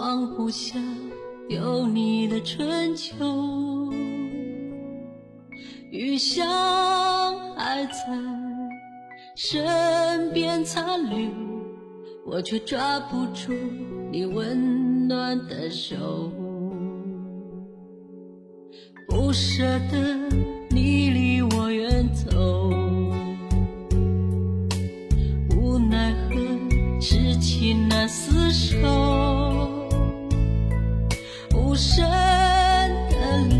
放不下有你的春秋，余香还在身边残留，我却抓不住你温暖的手，不舍得无声的泪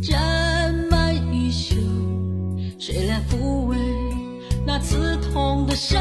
沾满衣袖，谁来抚慰那刺痛的伤？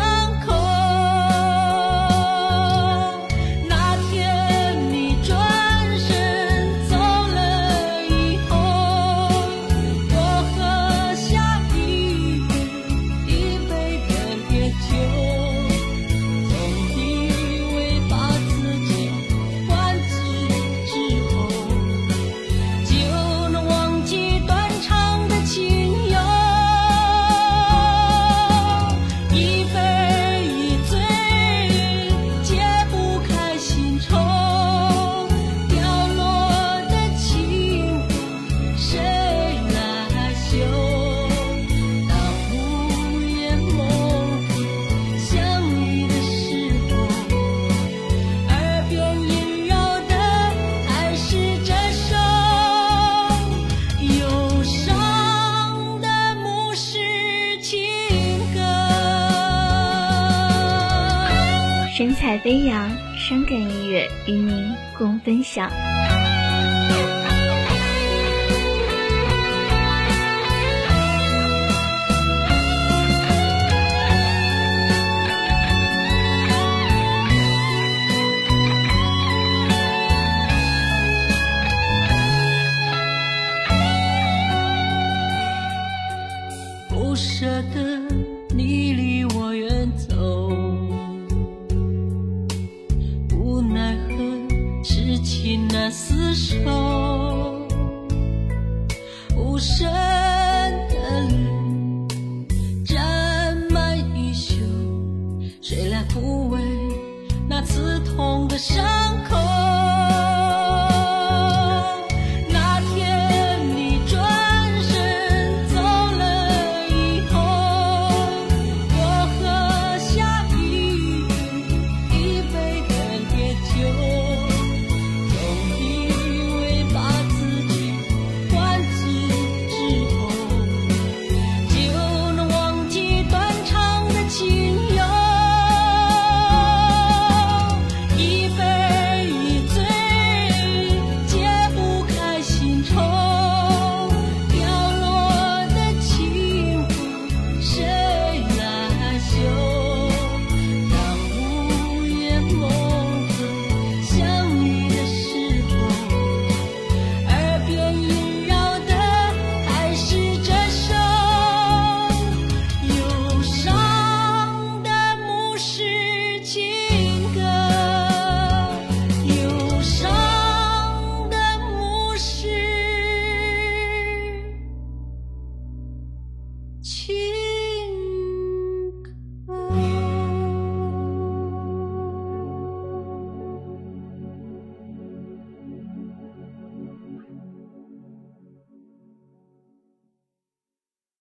神采飞扬，伤感音乐与您共分享。深的脸沾满衣袖，谁来抚慰那刺痛的伤？去。